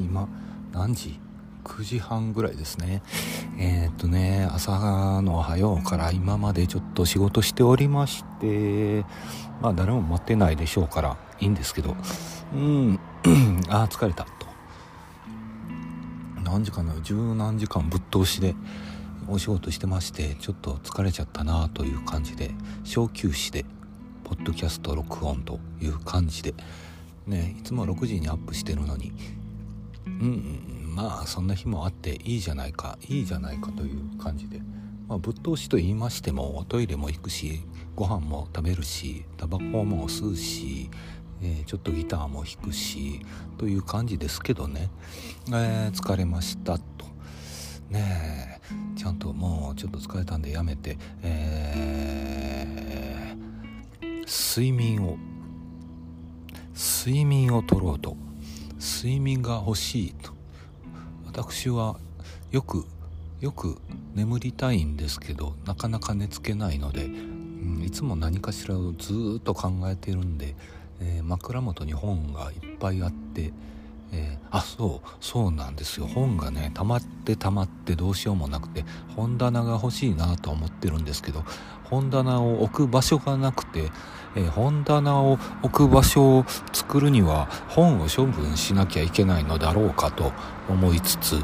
今何時？9時半ぐらいですね。えー、っとね朝のおはようから今までちょっと仕事しておりましてまあ誰も待ってないでしょうからいいんですけど。うん。ああ疲れた。と。何時間な十何時間ぶっ通しでお仕事してましてちょっと疲れちゃったなという感じで小休止でポッドキャスト録音という感じで。ねいつも6時にアップしてるのにうんまあそんな日もあっていいじゃないか。いいじゃないかという感じで、まあ、ぶっ通しと言いましてもおトイレも行くしご飯も食べるしタバコも吸うし、えー、ちょっとギターも弾くしという感じですけどね、えー、疲れましたと。ねえちゃんともうちょっと疲れたんでやめて、えー、睡眠を。睡眠をとろうと。睡眠が欲しいと。私はよくよく眠りたいんですけどなかなか寝つけないので、うん、いつも何かしらをずっと考えてるんで、えー、枕元に本がいっぱいあって、えー、あそうそうなんですよ。本がね溜まって溜まってどうしようもなくて本棚が欲しいなと思ってるんですけど本棚を置く場所がなくて、えー、本棚を置く場所を作るには本を処分しなきゃいけないのだろうかと思いつつ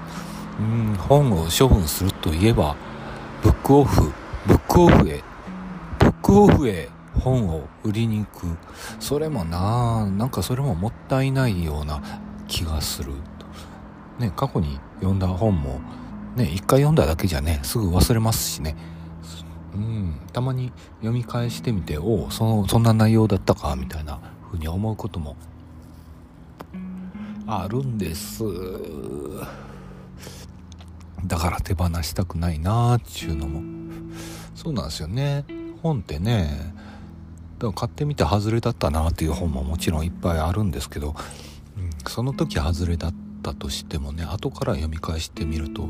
うん本を処分するといえばブックオフブックオフへブックオフへ本を売りに行く。それもななんかそれももったいないような気がする。ね過去に読んだ本もね一回読んだだけじゃねすぐ忘れますしね。うん。たまに読み返してみておおそそんな内容だったかみたいな風に思うこともあるんです。だから手放したくないなーっちゅうのも。そうなんですよね。本ってねだから買ってみて外れだったなっていう本ももちろんいっぱいあるんですけど、うん、その時外れだったとしてもね後から読み返してみると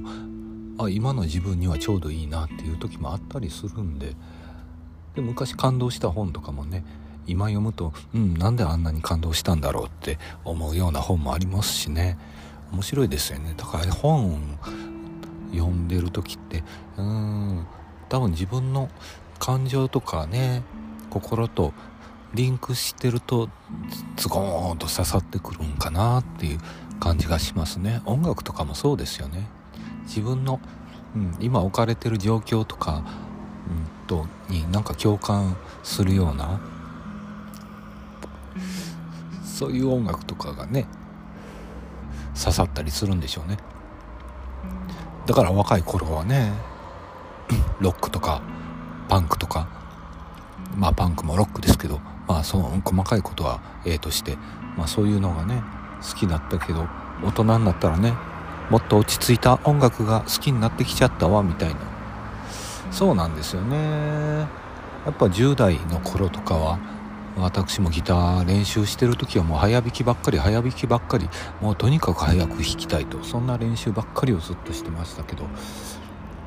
あ今の自分にはちょうどいいなっていう時もあったりするんで。で昔感動した本とかもね今読むとうんなんであんなに感動したんだろうって思うような本もありますしね。面白いですよね。だから本読んでる時ってうん多分自分の感情とかね心とリンクしてるとズゴーンと刺さってくるんかなっていう感じがしますね。音楽とかもそうですよね。自分の、うん、今置かれてる状況とか、うん、とになんか共感するようなそういう音楽とかがね刺さったりするんでしょうね。だから若い頃はね ロックとかパンクとかまあパンクもロックですけどまあその細かいことはええとして、まあ、そういうのがね好きだったけど大人になったらねもっと落ち着いた音楽が好きになってきちゃったわみたいな。そうなんですよね。やっぱ10代の頃とかは私もギター練習してる時はもう早弾きばっかり早弾きばっかりもうとにかく早く弾きたいとそんな練習ばっかりをずっとしてましたけど。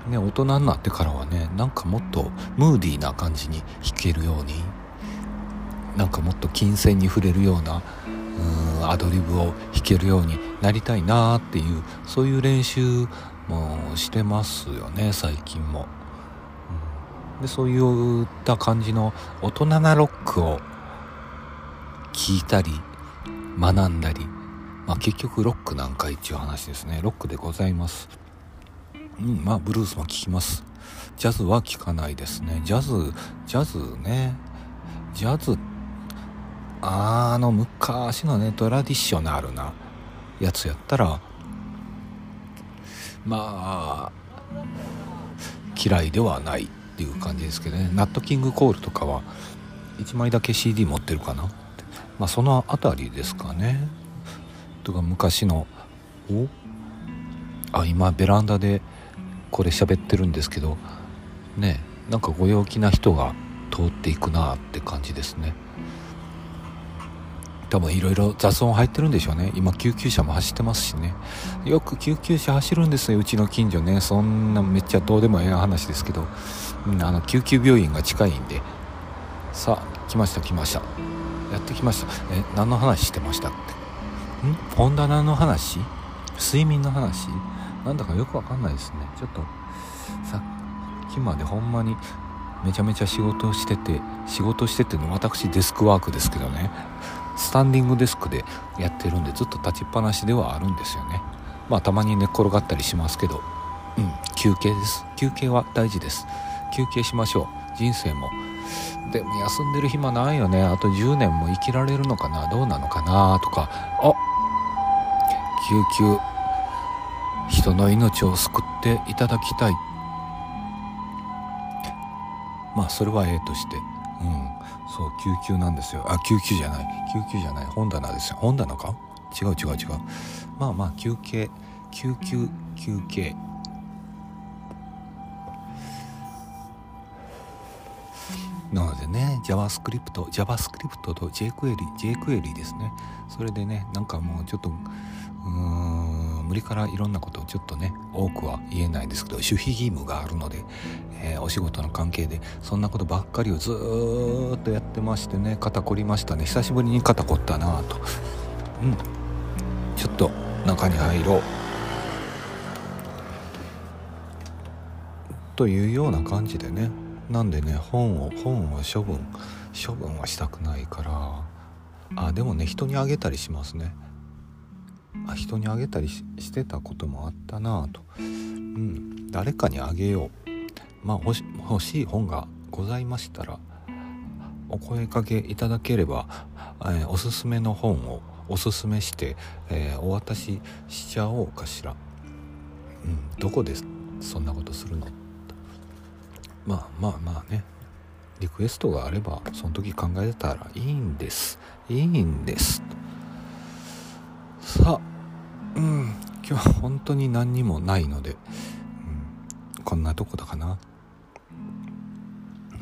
ね大人になってからはねなんかもっとムーディーな感じに弾けるようになんかもっと金銭に触れるようなアドリブを弾けるようになりたいなっていうそういう練習もしてますよね最近も。うん。でそういった感じの大人なロックを聞いたり学んだり、まあ、結局ロックなんか一応話ですね。ロックでございます。うんまあブルースも聴きます。ジャズは聴かないですね。ジャズジャズね。ジャズあの昔のねトラディショナルなやつやったらまあ嫌いではないっていう感じですけどね。ナットキングコールとかは1枚だけ CD 持ってるかなまあその辺りですかね。とか昔のお？あ今ベランダでこれ喋ってるんですけどねなんかご陽気な人が通っていくなって感じですね。多分いろいろ雑音入ってるんでしょうね。今救急車も走ってますしね。よく救急車走るんですようちの近所ね。そんなめっちゃどうでもええ話ですけど、うん、あの救急病院が近いんで。さあ来ました来ました。やってきました。え何の話してましたって。ん？本棚の話？睡眠の話？なんだかよくわかんないですね。ちょっとさっきまでほんまにめちゃめちゃ仕事をしてて仕事してての私デスクワークですけどね。スタンディングデスクでやってるんでずっと立ちっぱなしではあるんですよね。まあたまに寝っ転がったりしますけど。うん休憩です。休憩は大事です。休憩しましょう。人生も。でも休んでる暇ないよね。あと10年も生きられるのかな。どうなのかな。とか。あ救急。人の命を救っていただきたい。まあそれはええとして。そう救急なんですよ。あ救急じゃない。救急じゃない。本棚ですよ。本棚か？違う違う違う。まあまあ休憩救急休憩なのでね JavaScript JavaScript と jQuery jQuery ですね。それでねなんかもうちょっとうーん無理からいろんなことをちょっとね多くは言えないですけど守秘義務があるので、えー、お仕事の関係でそんなことばっかりをずっとやってましてね肩凝りましたね。久しぶりに肩凝ったなぁと。うん。ちょっと中に入ろう。というような感じでね。なんでね本を本を処分処分はしたくないから。あでもね人にあげたりしますね。あ人にあげたりしてたこともあったなぁと。うん誰かにあげよう。まあ欲し欲しい本がございましたらお声かけいただければ、えー、おすすめの本をおすすめして、えー、お渡ししちゃおうかしら。うんどこでそんなことするの？まあまあまあね。リクエストがあればその時考えたらいいんです。いいんです。さあうん今日は本当に何にもないので、うん、こんなとこだかな。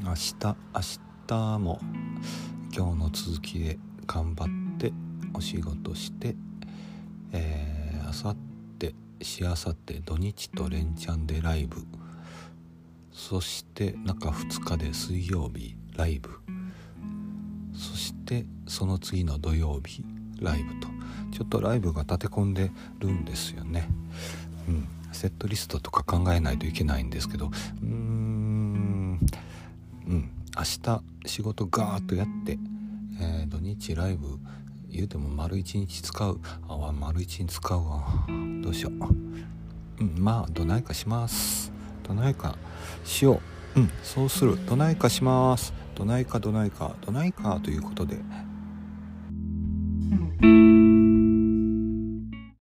明日明日も今日の続きで頑張ってお仕事してえー、あさってしあさって土日と連チャンでライブ。そして中2日で水曜日ライブ。そしてその次の土曜日ライブと。ちょっとライブが立て込んでるんですよね。うん。セットリストとか考えないといけないんですけど。うーん。うん。明日仕事ガーッとやって、えー、土日ライブ言うても丸一日使う。あ丸一日使うわ。どうしよう。うん。まあどないかします。どないかしよう。うん。そうする。どないかします。どないかどないか。どないかということで、うん。